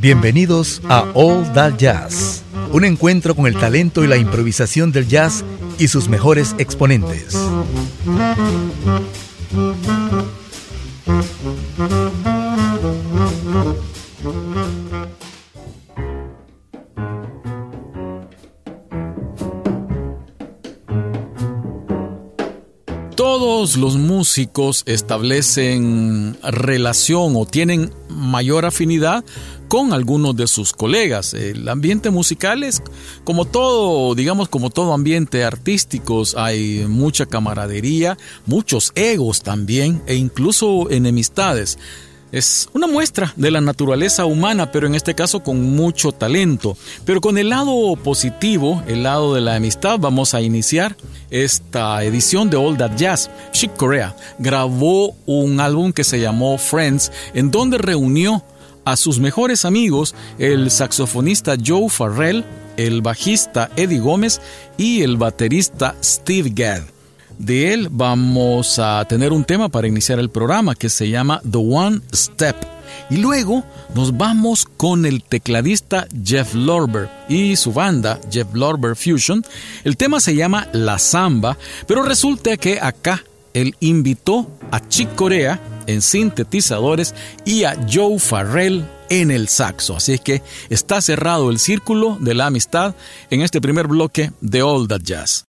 Bienvenidos a All That Jazz, un encuentro con el talento y la improvisación del jazz y sus mejores exponentes. Todos los músicos establecen relación o tienen mayor afinidad con algunos de sus colegas. El ambiente musical es como todo, digamos, como todo ambiente artístico, hay mucha camaradería, muchos egos también e incluso enemistades. Es una muestra de la naturaleza humana, pero en este caso con mucho talento. Pero con el lado positivo, el lado de la amistad, vamos a iniciar esta edición de All That Jazz. Chick Corea grabó un álbum que se llamó Friends, en donde reunió a sus mejores amigos, el saxofonista Joe Farrell, el bajista Eddie Gómez y el baterista Steve Gadd. De él vamos a tener un tema para iniciar el programa que se llama The One Step. Y luego nos vamos con el tecladista Jeff Lorber y su banda Jeff Lorber Fusion. El tema se llama La Samba, pero resulta que acá él invitó a Chick Corea en sintetizadores y a Joe Farrell en el saxo. Así es que está cerrado el círculo de la amistad en este primer bloque de All That Jazz.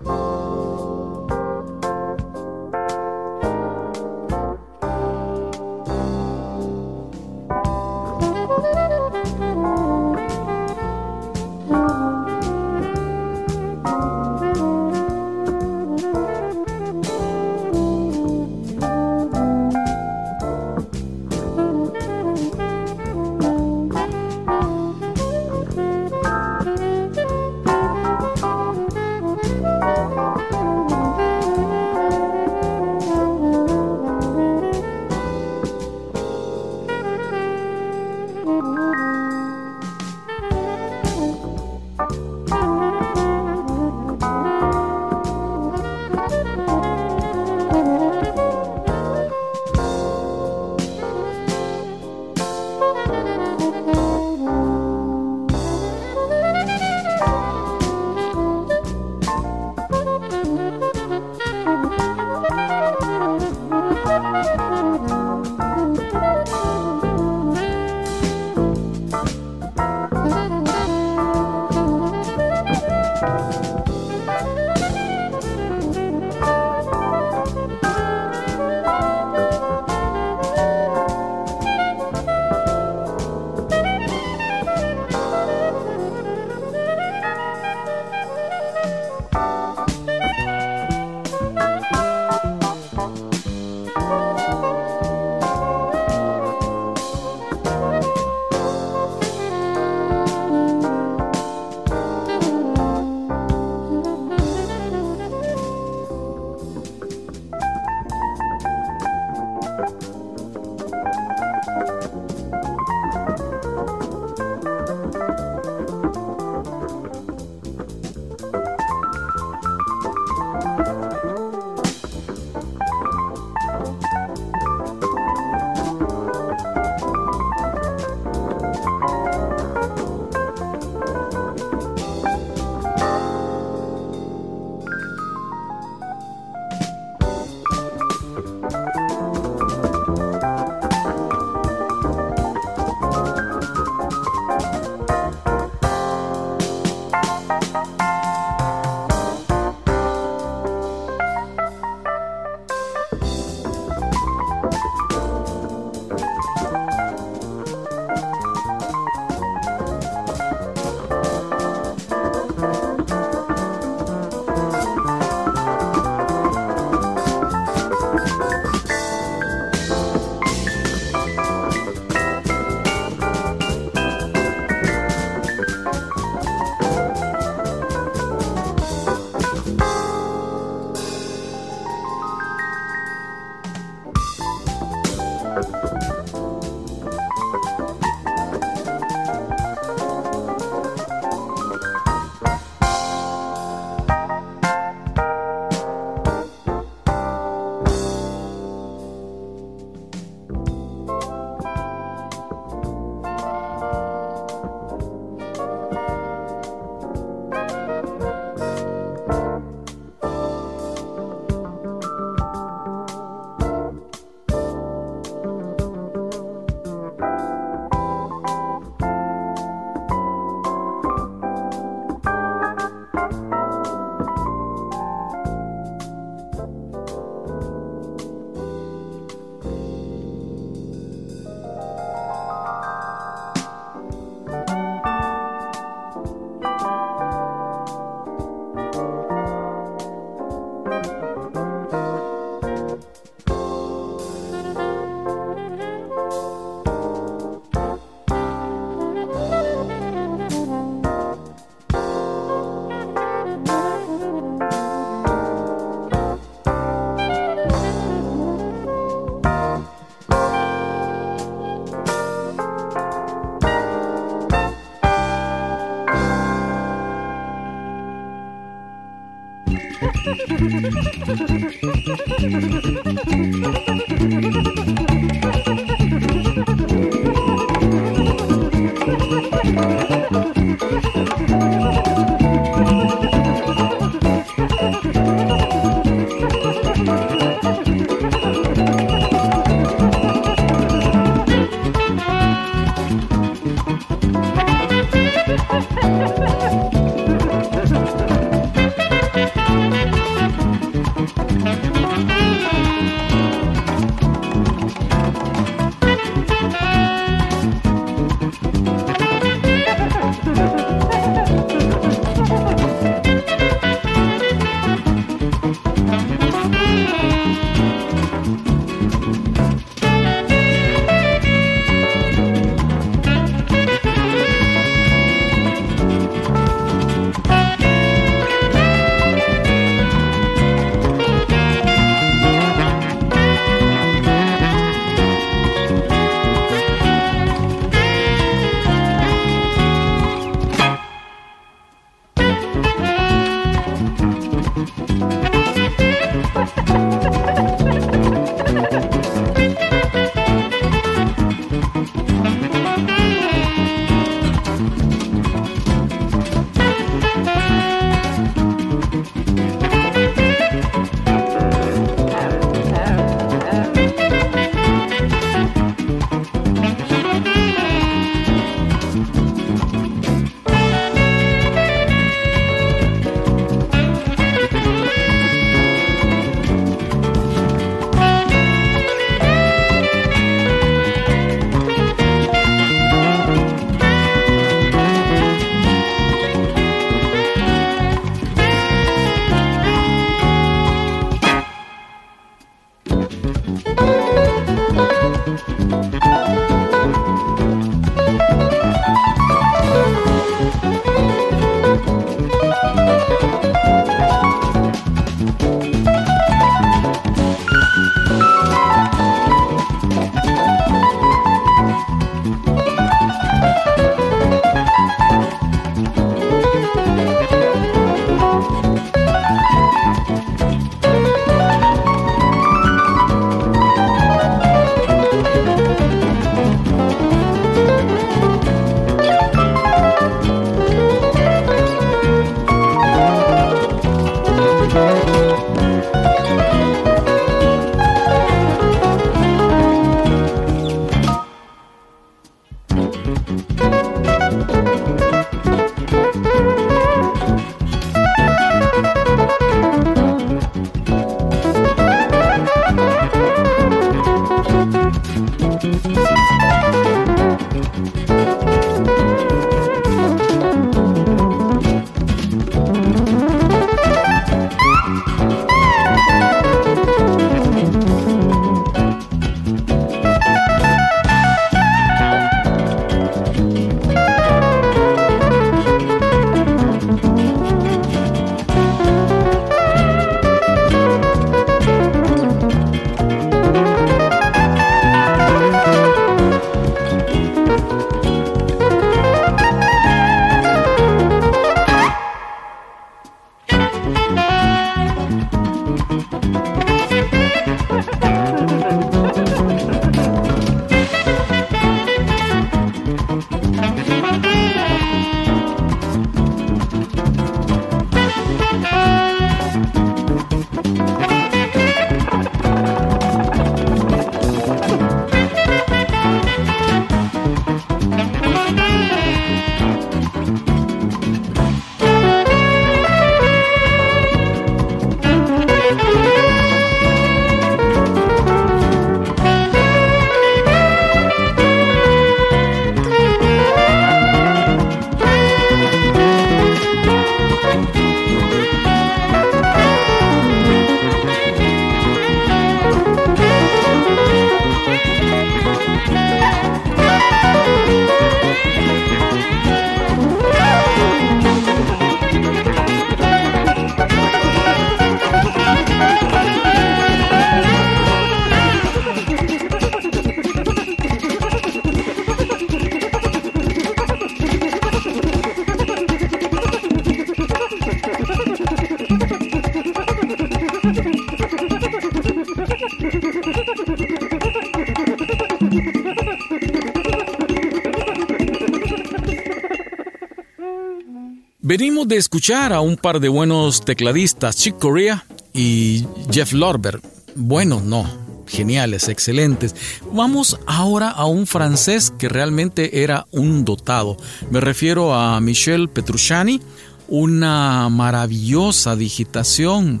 Venimos de escuchar a un par de buenos tecladistas, Chick Corea y Jeff Lorber. Bueno, no, geniales, excelentes. Vamos ahora a un francés que realmente era un dotado. Me refiero a Michel Petrucciani, una maravillosa digitación,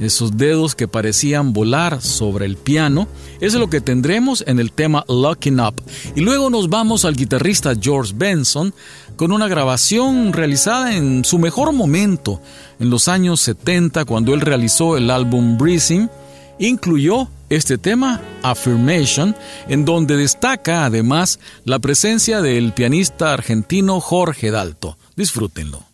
esos dedos que parecían volar sobre el piano. Eso es lo que tendremos en el tema Locking Up. Y luego nos vamos al guitarrista George Benson con una grabación realizada en su mejor momento, en los años 70, cuando él realizó el álbum Breathing. Incluyó este tema, Affirmation, en donde destaca además la presencia del pianista argentino Jorge Dalto. Disfrútenlo.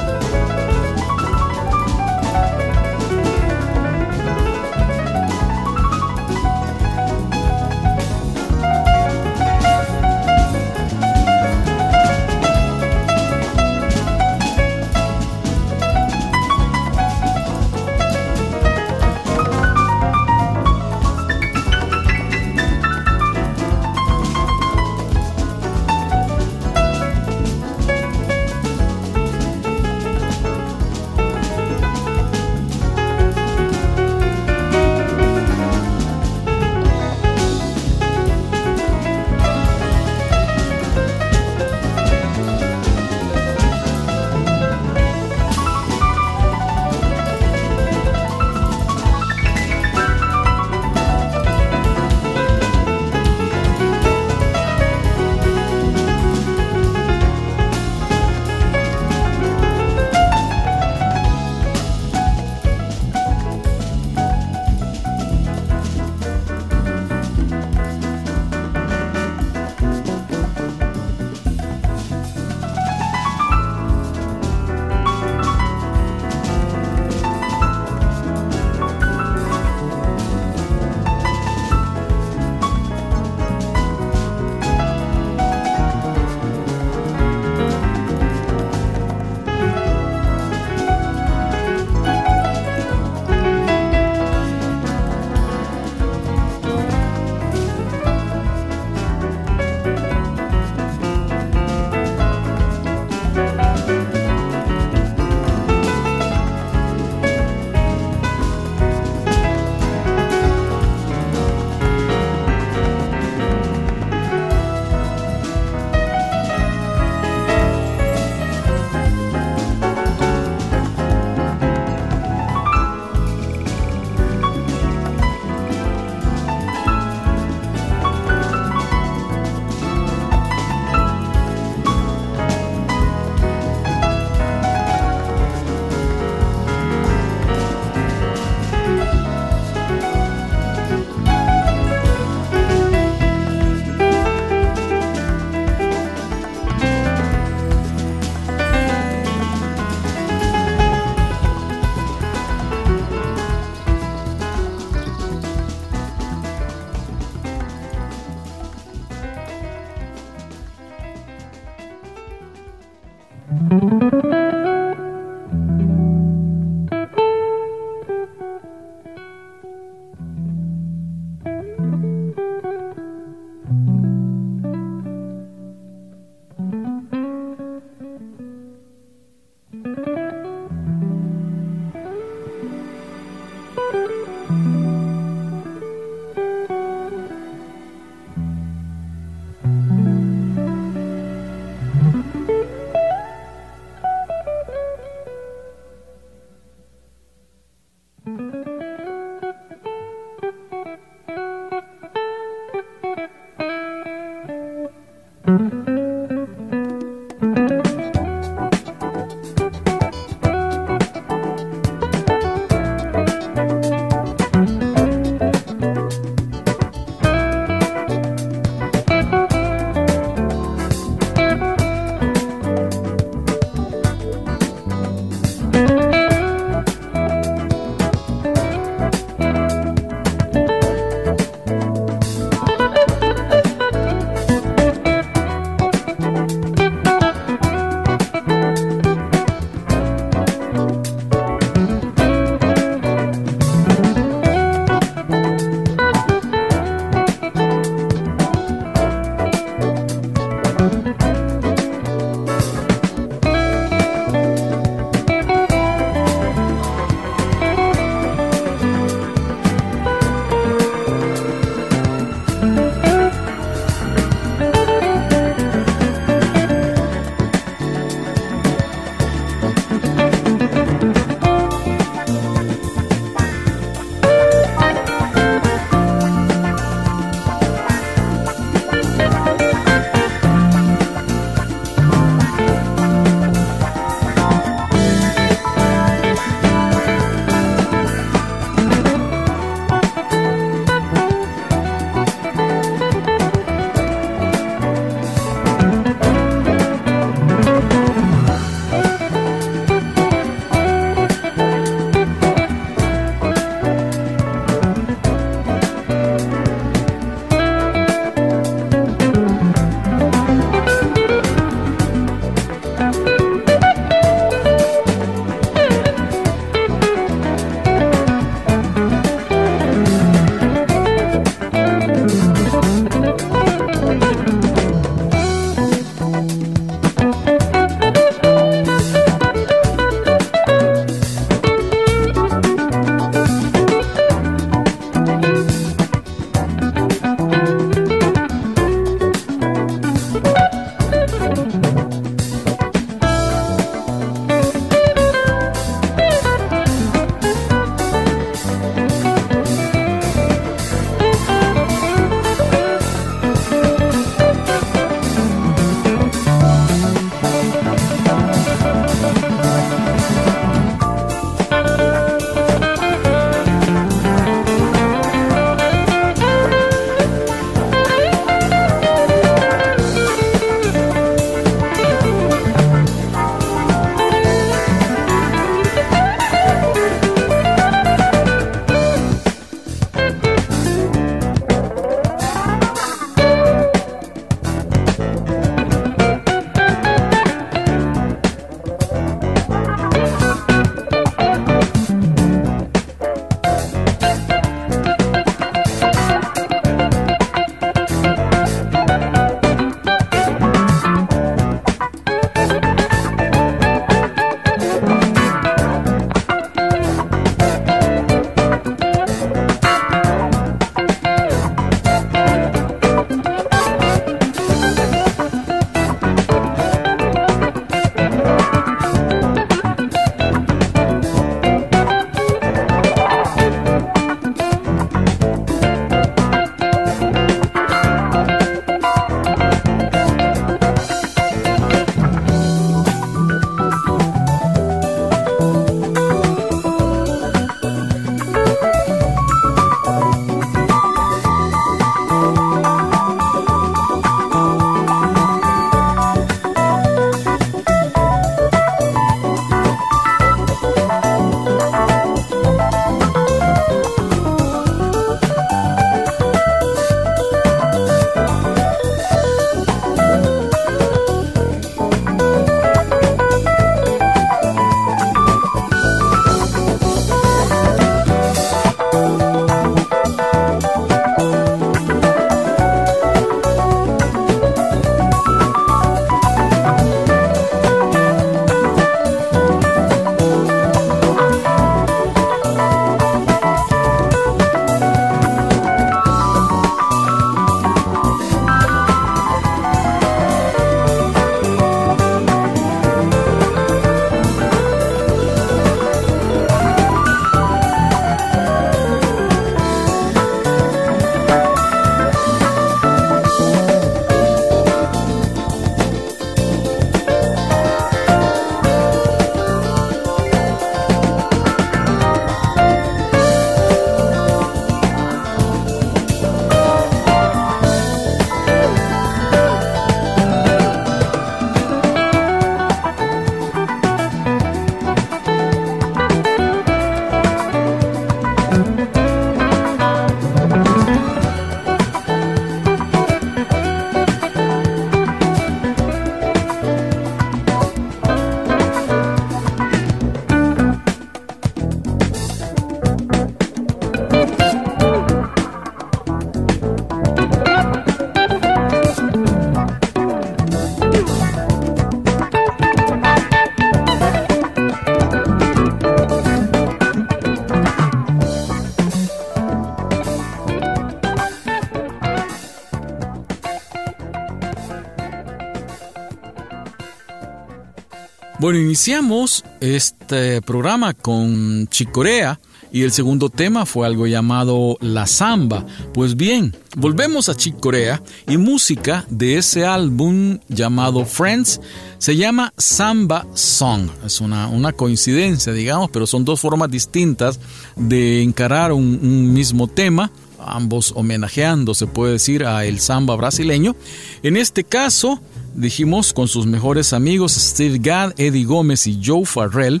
Bueno, iniciamos este programa con Chicorea y el segundo tema fue algo llamado La Samba. Pues bien, volvemos a Chicorea y música de ese álbum llamado Friends se llama Samba Song. Es una, una coincidencia, digamos, pero son dos formas distintas de encarar un, un mismo tema ambos homenajeando, se puede decir, a el samba brasileño. En este caso, dijimos con sus mejores amigos Steve Gadd, Eddie Gómez y Joe Farrell,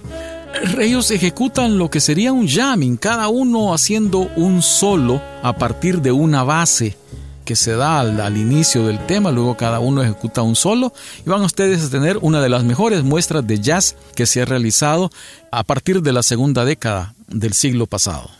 ellos ejecutan lo que sería un jamming, cada uno haciendo un solo a partir de una base que se da al, al, inicio del tema, luego cada uno ejecuta un solo y van ustedes a tener una de las mejores muestras de jazz que se ha realizado a partir de la segunda década del siglo pasado.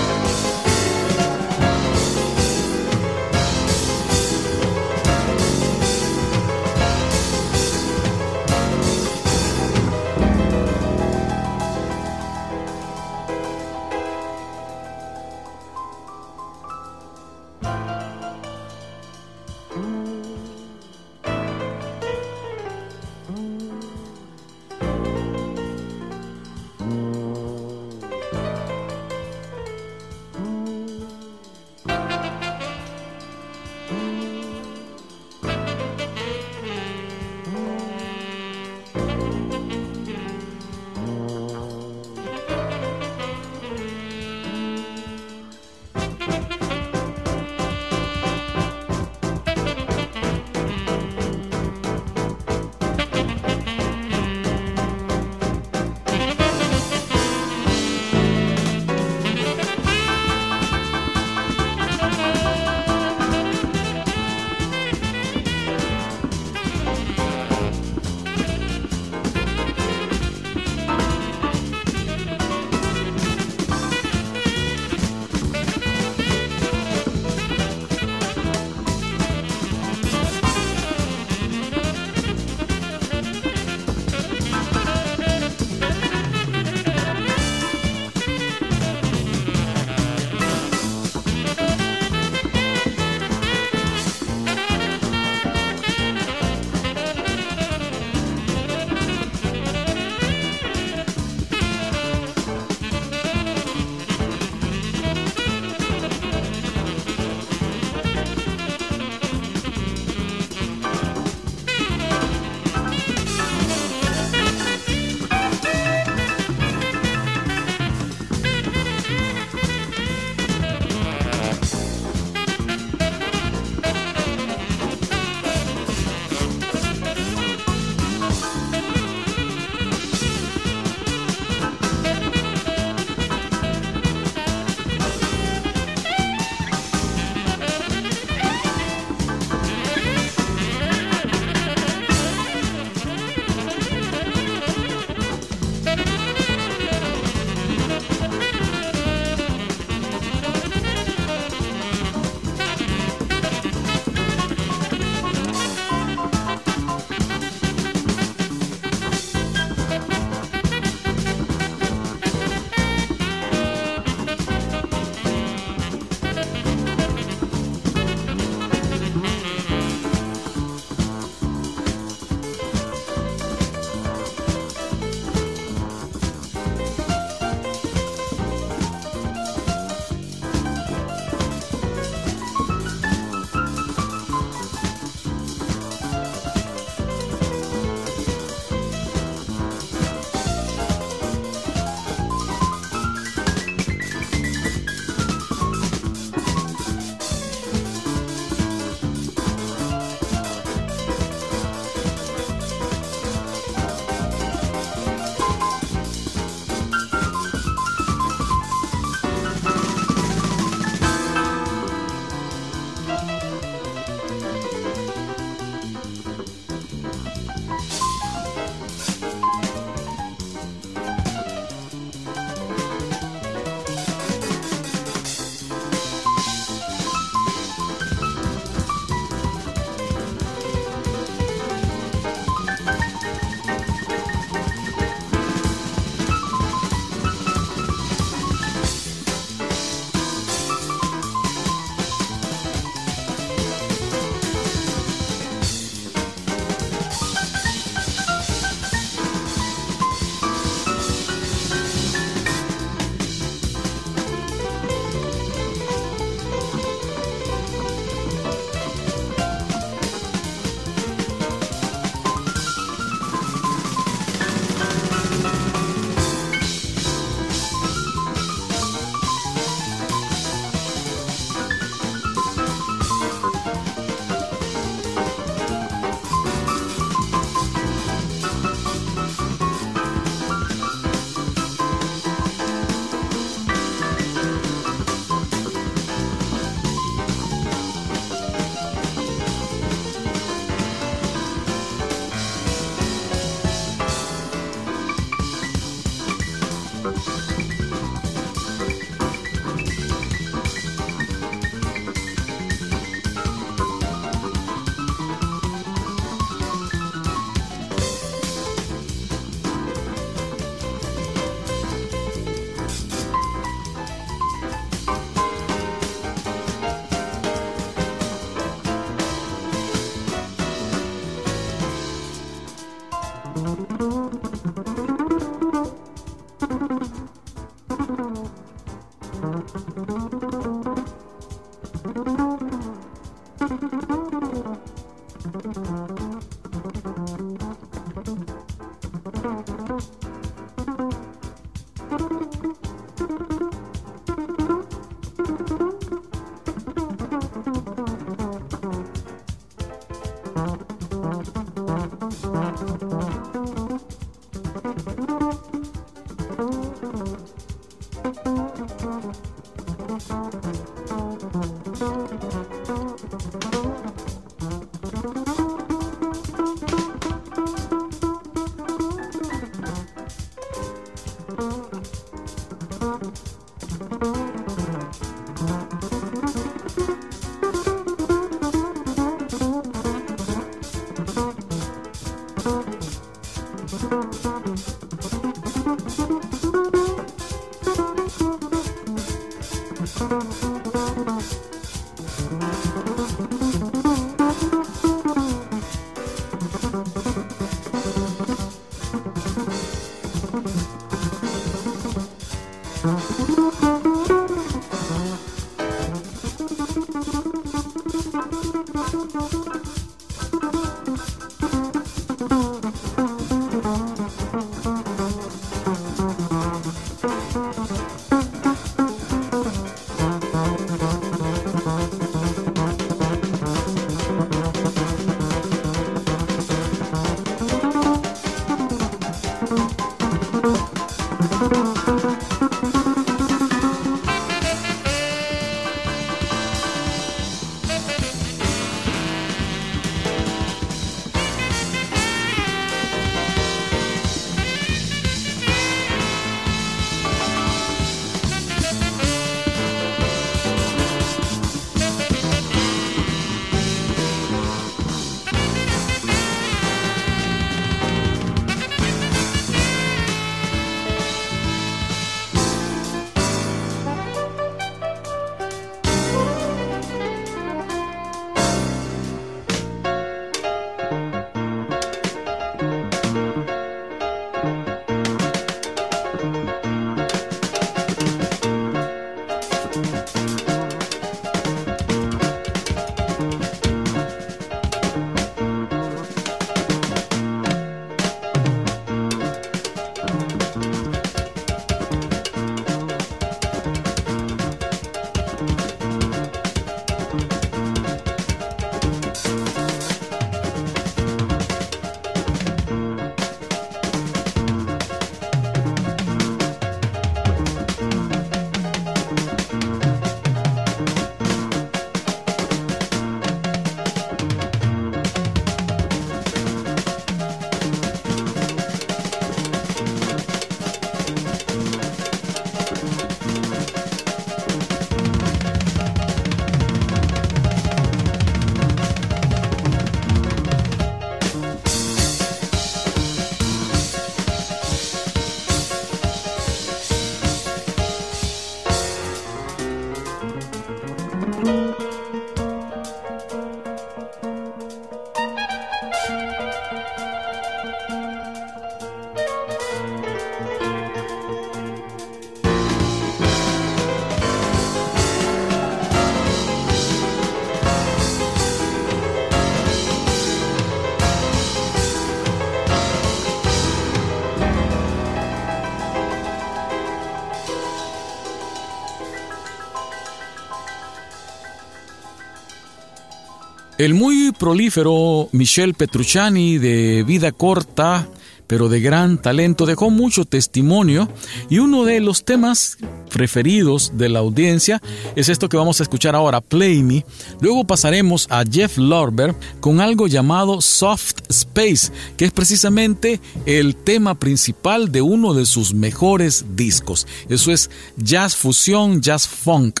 El muy prolífero Michel Petrucciani, de vida corta, pero de gran talento, dejó mucho testimonio y uno de los temas preferidos de la audiencia es esto que vamos a escuchar ahora, Play Me. Luego pasaremos a Jeff Lorber con algo llamado Soft Space, que es precisamente el tema principal de uno de sus mejores discos. Eso es jazz fusión, jazz funk.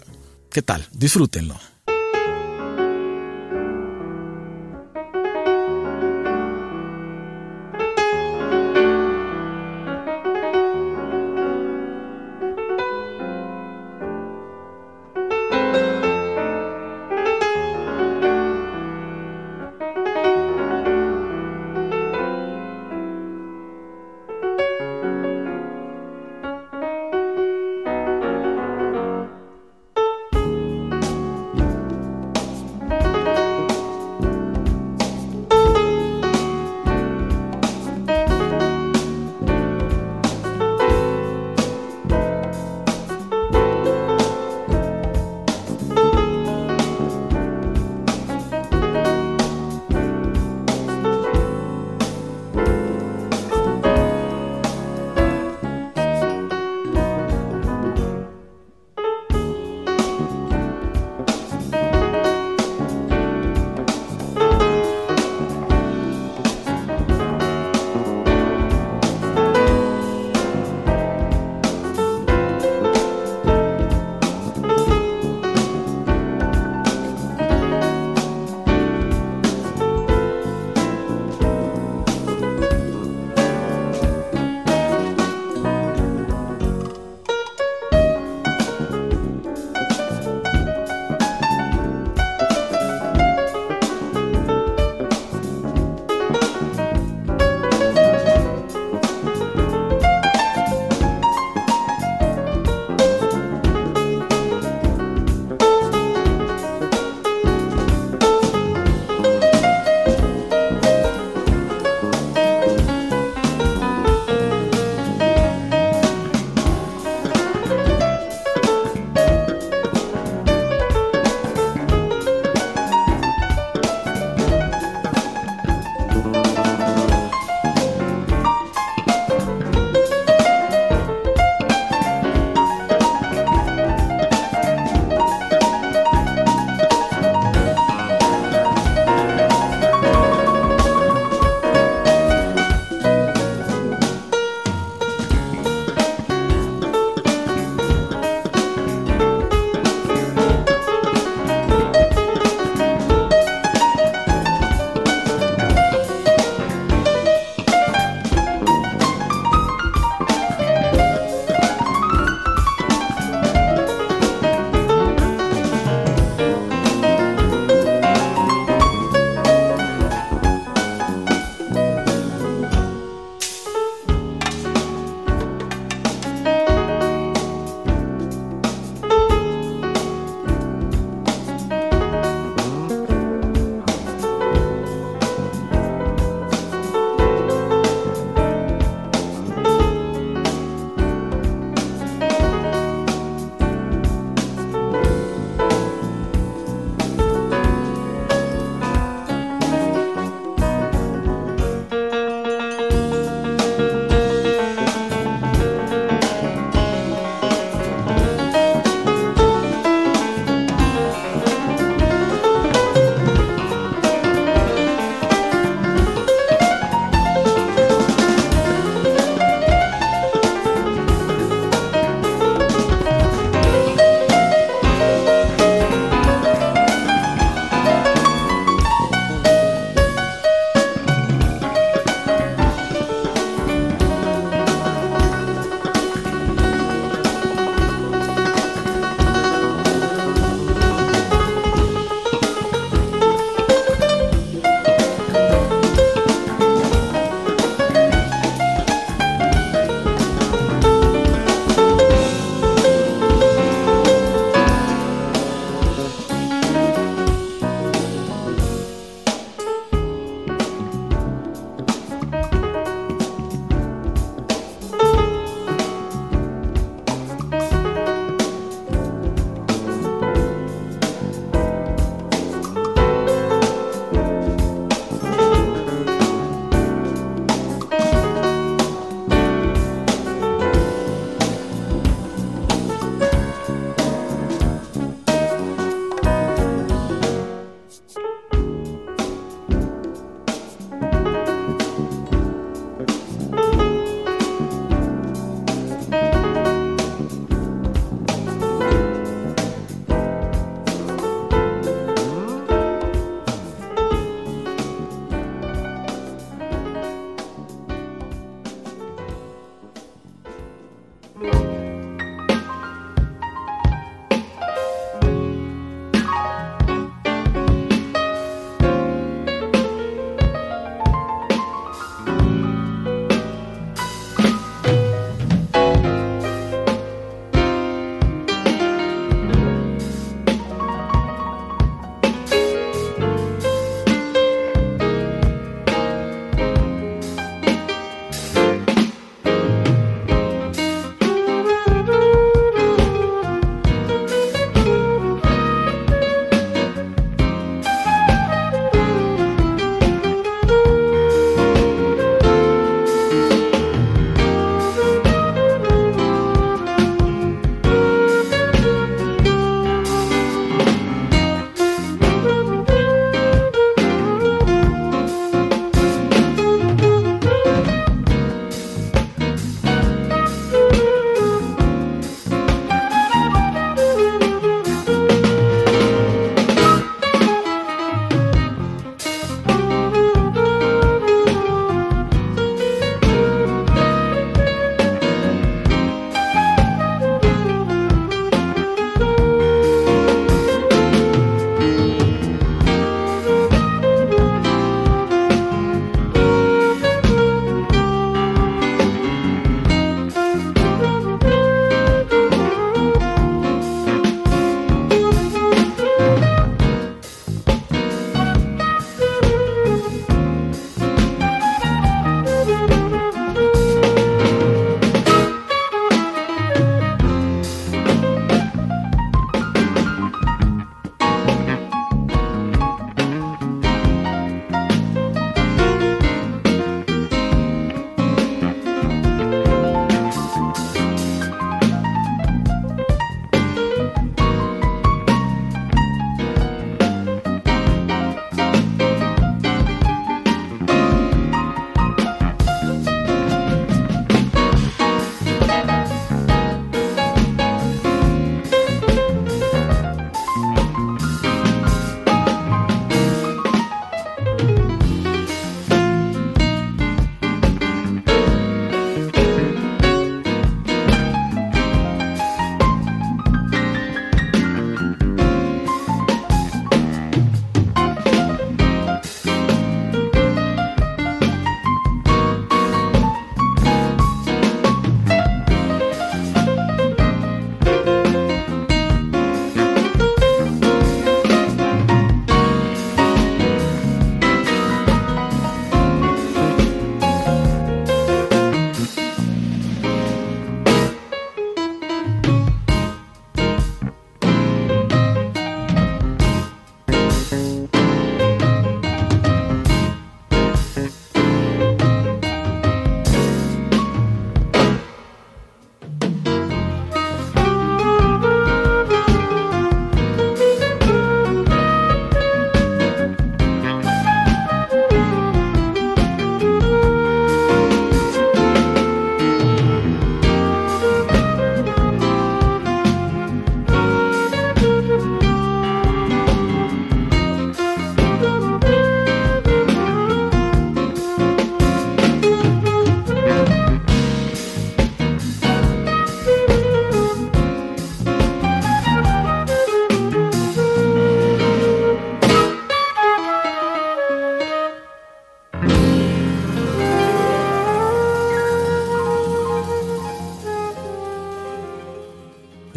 ¿Qué tal? Disfrútenlo.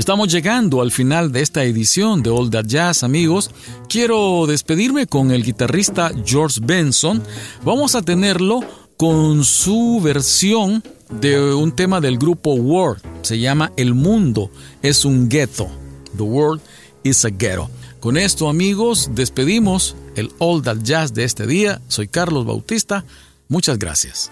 Estamos llegando al final de esta edición de All That Jazz, amigos. Quiero despedirme con el guitarrista George Benson. Vamos a tenerlo con su versión de un tema del grupo World. Se llama El mundo es un ghetto. The world is a ghetto. Con esto, amigos, despedimos el All That Jazz de este día. Soy Carlos Bautista. Muchas gracias.